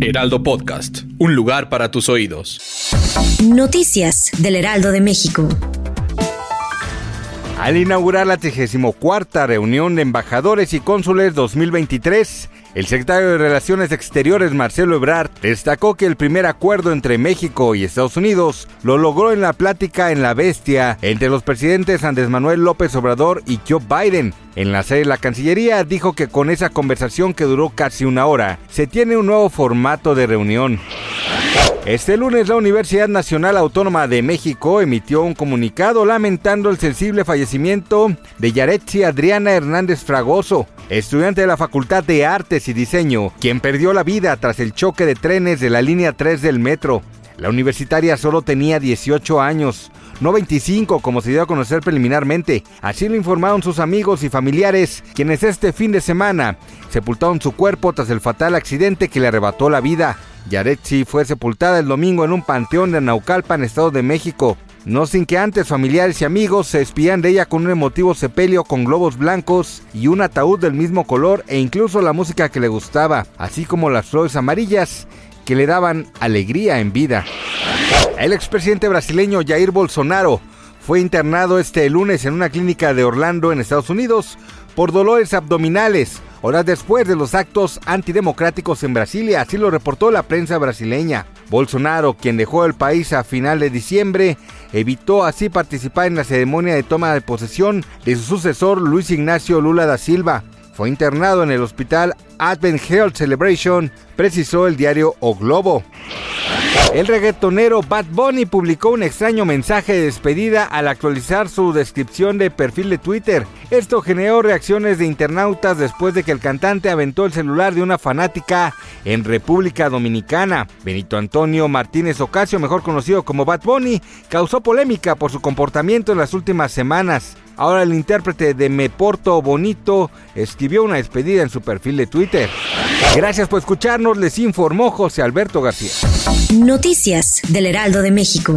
Heraldo Podcast, un lugar para tus oídos. Noticias del Heraldo de México. Al inaugurar la 34 reunión de embajadores y cónsules 2023, el secretario de Relaciones Exteriores Marcelo Ebrard destacó que el primer acuerdo entre México y Estados Unidos lo logró en la plática en La Bestia entre los presidentes Andrés Manuel López Obrador y Joe Biden. En la sede de la Cancillería dijo que con esa conversación que duró casi una hora, se tiene un nuevo formato de reunión. Este lunes la Universidad Nacional Autónoma de México emitió un comunicado lamentando el sensible fallecimiento de Yaretsi Adriana Hernández Fragoso, estudiante de la Facultad de Artes y Diseño, quien perdió la vida tras el choque de trenes de la línea 3 del metro. La universitaria solo tenía 18 años, no 25 como se dio a conocer preliminarmente. Así lo informaron sus amigos y familiares, quienes este fin de semana sepultaron su cuerpo tras el fatal accidente que le arrebató la vida. Yaretsi fue sepultada el domingo en un panteón de Naucalpan, Estado de México. No sin que antes familiares y amigos se despidieran de ella con un emotivo sepelio con globos blancos y un ataúd del mismo color e incluso la música que le gustaba, así como las flores amarillas que le daban alegría en vida. El expresidente brasileño Jair Bolsonaro fue internado este lunes en una clínica de Orlando en Estados Unidos por dolores abdominales, horas después de los actos antidemocráticos en Brasilia, así lo reportó la prensa brasileña. Bolsonaro, quien dejó el país a final de diciembre, evitó así participar en la ceremonia de toma de posesión de su sucesor Luis Ignacio Lula da Silva. Fue internado en el hospital Advent Health Celebration, precisó el diario O Globo. El reggaetonero Bad Bunny publicó un extraño mensaje de despedida al actualizar su descripción de perfil de Twitter. Esto generó reacciones de internautas después de que el cantante aventó el celular de una fanática en República Dominicana. Benito Antonio Martínez Ocasio, mejor conocido como Bad Bunny, causó polémica por su comportamiento en las últimas semanas. Ahora el intérprete de Me Porto Bonito escribió una despedida en su perfil de Twitter. Gracias por escucharnos, les informó José Alberto García. Noticias del Heraldo de México.